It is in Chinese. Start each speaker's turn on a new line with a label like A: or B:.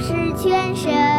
A: 是全身。